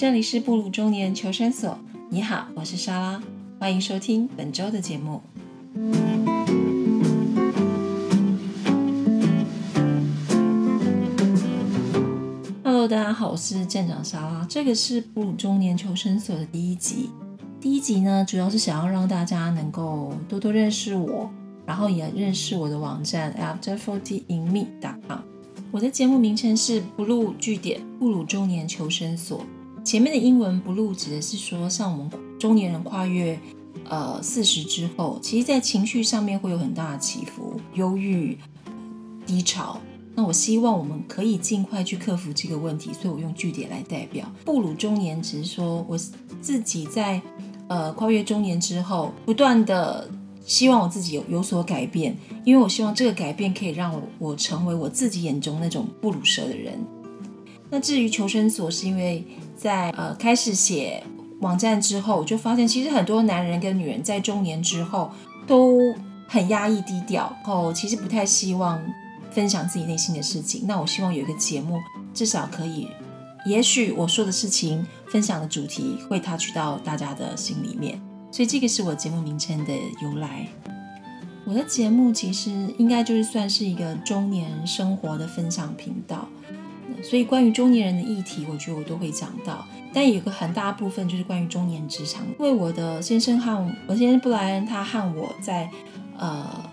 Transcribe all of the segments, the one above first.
这里是布鲁中年求生所。你好，我是莎拉，欢迎收听本周的节目。Hello，大家好，我是舰长莎拉。这个是布鲁中年求生所的第一集。第一集呢，主要是想要让大家能够多多认识我，然后也认识我的网站 afterfortyinme.com。我的节目名称是“ Blue 据点布鲁中年求生所”。前面的英文“不入”指的是说，像我们中年人跨越呃四十之后，其实在情绪上面会有很大的起伏，忧郁、低潮。那我希望我们可以尽快去克服这个问题，所以我用句点来代表。步入中年，只是说我自己在呃跨越中年之后，不断的。希望我自己有有所改变，因为我希望这个改变可以让我我成为我自己眼中那种布鲁蛇的人。那至于求生所，是因为在呃开始写网站之后，我就发现其实很多男人跟女人在中年之后都很压抑低调，然后其实不太希望分享自己内心的事情。那我希望有一个节目，至少可以，也许我说的事情、分享的主题会 touch 到大家的心里面。所以这个是我节目名称的由来。我的节目其实应该就是算是一个中年生活的分享频道，所以关于中年人的议题，我觉得我都会讲到。但有个很大部分就是关于中年职场，因为我的先生和我先生布莱恩，他和我在呃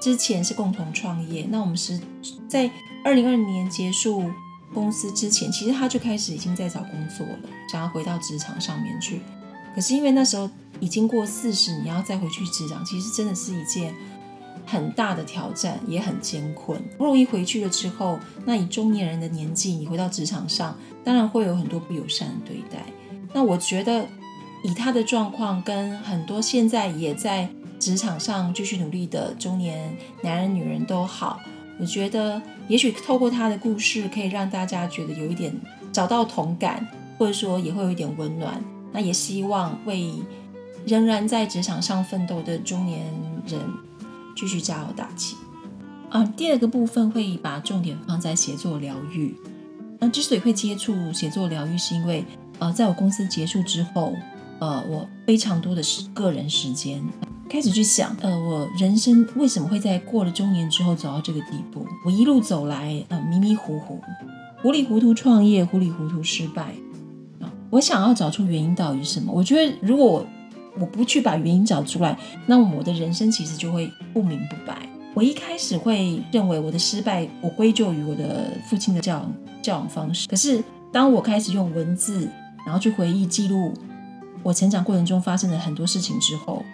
之前是共同创业。那我们是在二零二零年结束公司之前，其实他就开始已经在找工作了，想要回到职场上面去。可是因为那时候。已经过四十，你要再回去职场，其实真的是一件很大的挑战，也很艰困。不容易回去了之后，那以中年人的年纪，你回到职场上，当然会有很多不友善的对待。那我觉得，以他的状况，跟很多现在也在职场上继续努力的中年男人、女人都好，我觉得也许透过他的故事，可以让大家觉得有一点找到同感，或者说也会有一点温暖。那也希望为。仍然在职场上奋斗的中年人，继续加油打气。啊，第二个部分会把重点放在写作疗愈。那之所以会接触写作疗愈，是因为呃，在我公司结束之后，呃，我非常多的时个人时间，开始去想，呃，我人生为什么会在过了中年之后走到这个地步？我一路走来，呃，迷迷糊糊，糊里糊涂创业，糊里糊涂失败。我想要找出原因到底是什么？我觉得如果我不去把原因找出来，那我的人生其实就会不明不白。我一开始会认为我的失败，我归咎于我的父亲的教教养方式。可是当我开始用文字，然后去回忆记录我成长过程中发生的很多事情之后，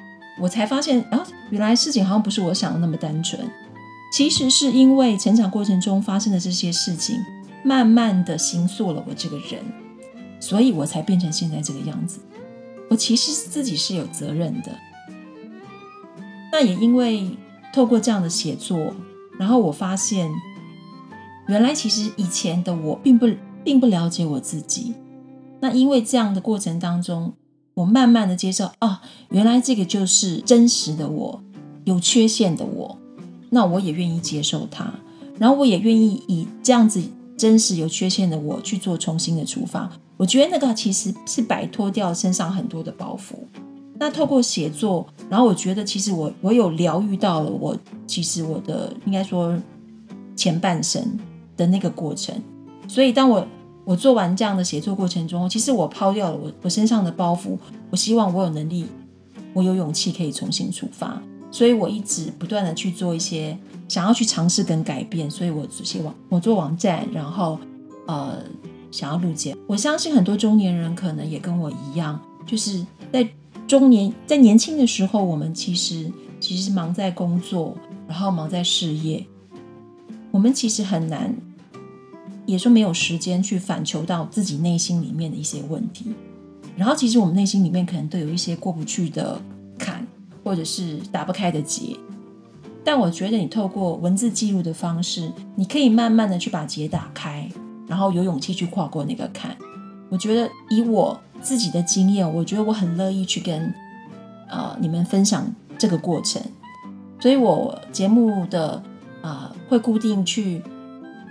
我才发现啊，原来事情好像不是我想的那么单纯。其实是因为成长过程中发生的这些事情，慢慢的形塑了我这个人，所以我才变成现在这个样子。我其实自己是有责任的，那也因为透过这样的写作，然后我发现，原来其实以前的我并不并不了解我自己。那因为这样的过程当中，我慢慢的接受，啊，原来这个就是真实的我，有缺陷的我。那我也愿意接受它，然后我也愿意以这样子真实有缺陷的我去做重新的出发。我觉得那个其实是摆脱掉身上很多的包袱。那透过写作，然后我觉得其实我我有疗愈到了我，其实我的应该说前半生的那个过程。所以当我我做完这样的写作过程中，其实我抛掉了我我身上的包袱。我希望我有能力，我有勇气可以重新出发。所以我一直不断的去做一些想要去尝试跟改变。所以我希望我做网站，然后呃。想要录节我相信很多中年人可能也跟我一样，就是在中年在年轻的时候，我们其实其实忙在工作，然后忙在事业，我们其实很难，也说没有时间去反求到自己内心里面的一些问题。然后其实我们内心里面可能都有一些过不去的坎，或者是打不开的结。但我觉得你透过文字记录的方式，你可以慢慢的去把结打开。然后有勇气去跨过那个坎，我觉得以我自己的经验，我觉得我很乐意去跟呃你们分享这个过程，所以我节目的呃会固定去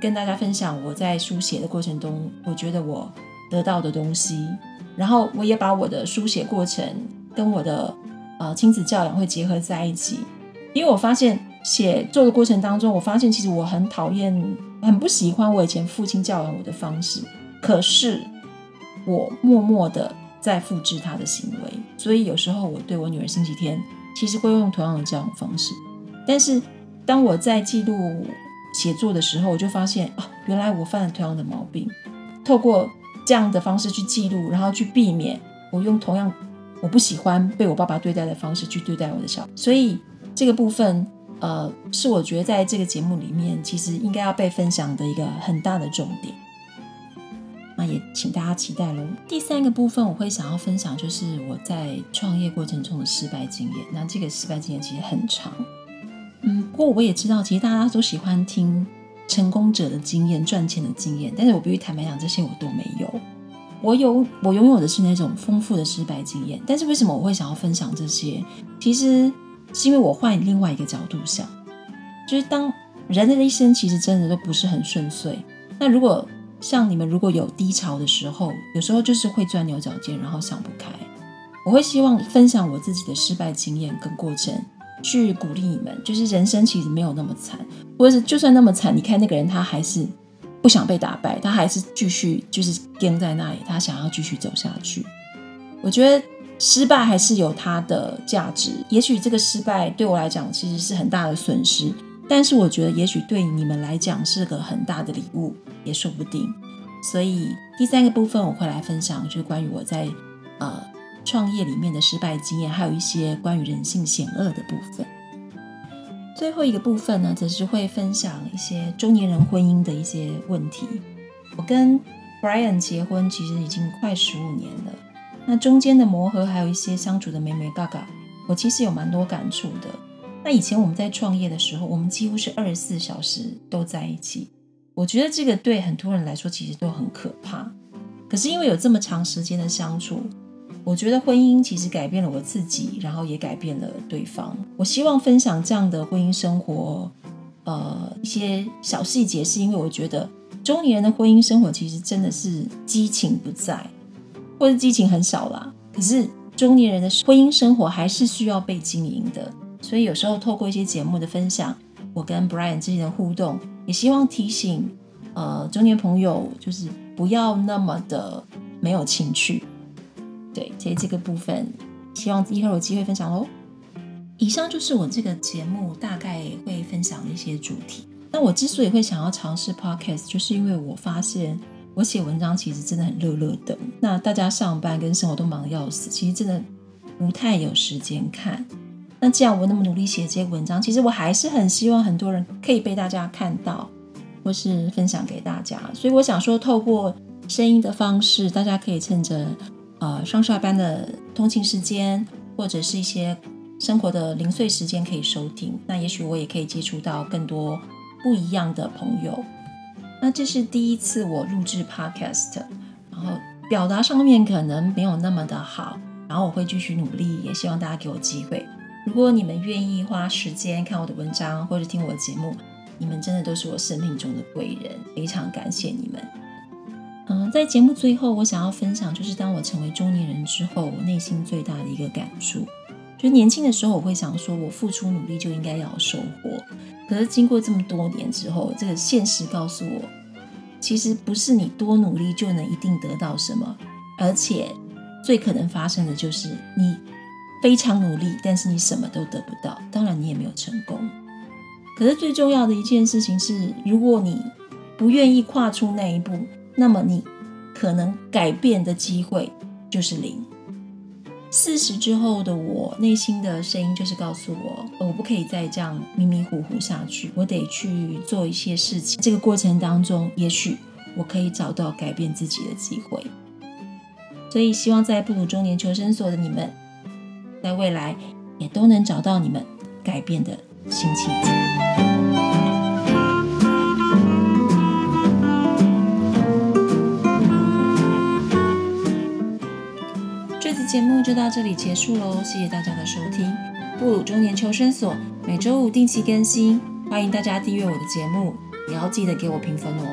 跟大家分享我在书写的过程中，我觉得我得到的东西。然后我也把我的书写过程跟我的呃亲子教养会结合在一起，因为我发现写作的过程当中，我发现其实我很讨厌、很不喜欢我以前父亲教养我的方式，可是我默默的在复制他的行为，所以有时候我对我女儿星期天其实会用同样的教养方式，但是当我在记录写作的时候，我就发现啊，原来我犯了同样的毛病，透过。这样的方式去记录，然后去避免我用同样我不喜欢被我爸爸对待的方式去对待我的小，所以这个部分呃是我觉得在这个节目里面其实应该要被分享的一个很大的重点。那也请大家期待喽。第三个部分我会想要分享就是我在创业过程中的失败经验。那这个失败经验其实很长，嗯，不过我也知道其实大家都喜欢听。成功者的经验、赚钱的经验，但是我必须坦白讲，这些我都没有。我有，我拥有的是那种丰富的失败经验。但是为什么我会想要分享这些？其实是因为我换另外一个角度想，就是当人的一生其实真的都不是很顺遂。那如果像你们如果有低潮的时候，有时候就是会钻牛角尖，然后想不开。我会希望分享我自己的失败经验跟过程。去鼓励你们，就是人生其实没有那么惨，或者是就算那么惨，你看那个人他还是不想被打败，他还是继续就是跟在那里，他想要继续走下去。我觉得失败还是有它的价值，也许这个失败对我来讲其实是很大的损失，但是我觉得也许对你们来讲是个很大的礼物，也说不定。所以第三个部分我会来分享，就是关于我在呃。创业里面的失败经验，还有一些关于人性险恶的部分。最后一个部分呢，则是会分享一些中年人婚姻的一些问题。我跟 Brian 结婚其实已经快十五年了，那中间的磨合，还有一些相处的美美嘎嘎，我其实有蛮多感触的。那以前我们在创业的时候，我们几乎是二十四小时都在一起。我觉得这个对很多人来说其实都很可怕。可是因为有这么长时间的相处，我觉得婚姻其实改变了我自己，然后也改变了对方。我希望分享这样的婚姻生活，呃，一些小细节，是因为我觉得中年人的婚姻生活其实真的是激情不在，或者激情很少啦。可是中年人的婚姻生活还是需要被经营的，所以有时候透过一些节目的分享，我跟 Brian 之间的互动，也希望提醒呃中年朋友，就是不要那么的没有情趣。对，所以这个部分，希望以后有机会分享喽。以上就是我这个节目大概会分享的一些主题。那我之所以会想要尝试 podcast，就是因为我发现我写文章其实真的很热热的。那大家上班跟生活都忙得要死，其实真的不太有时间看。那既然我那么努力写这些文章，其实我还是很希望很多人可以被大家看到，或是分享给大家。所以我想说，透过声音的方式，大家可以趁着。呃，上下班的通勤时间，或者是一些生活的零碎时间可以收听。那也许我也可以接触到更多不一样的朋友。那这是第一次我录制 Podcast，然后表达上面可能没有那么的好，然后我会继续努力，也希望大家给我机会。如果你们愿意花时间看我的文章或者听我的节目，你们真的都是我生命中的贵人，非常感谢你们。嗯，在节目最后，我想要分享，就是当我成为中年人之后，我内心最大的一个感触，就是年轻的时候，我会想说，我付出努力就应该要收获。可是经过这么多年之后，这个现实告诉我，其实不是你多努力就能一定得到什么，而且最可能发生的就是你非常努力，但是你什么都得不到，当然你也没有成功。可是最重要的一件事情是，如果你不愿意跨出那一步。那么你可能改变的机会就是零。四十之后的我，内心的声音就是告诉我，我不可以再这样迷迷糊糊下去，我得去做一些事情。这个过程当中，也许我可以找到改变自己的机会。所以，希望在布鲁中年求生所的你们，在未来也都能找到你们改变的新契机。就到这里结束喽。谢谢大家的收听，布鲁中年求生所每周五定期更新，欢迎大家订阅我的节目，也要记得给我评分哦。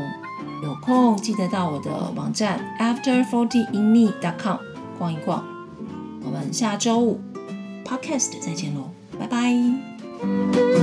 有空记得到我的网站，after forty in me dot com，逛一逛。我们下周五 podcast 再见喽，拜拜。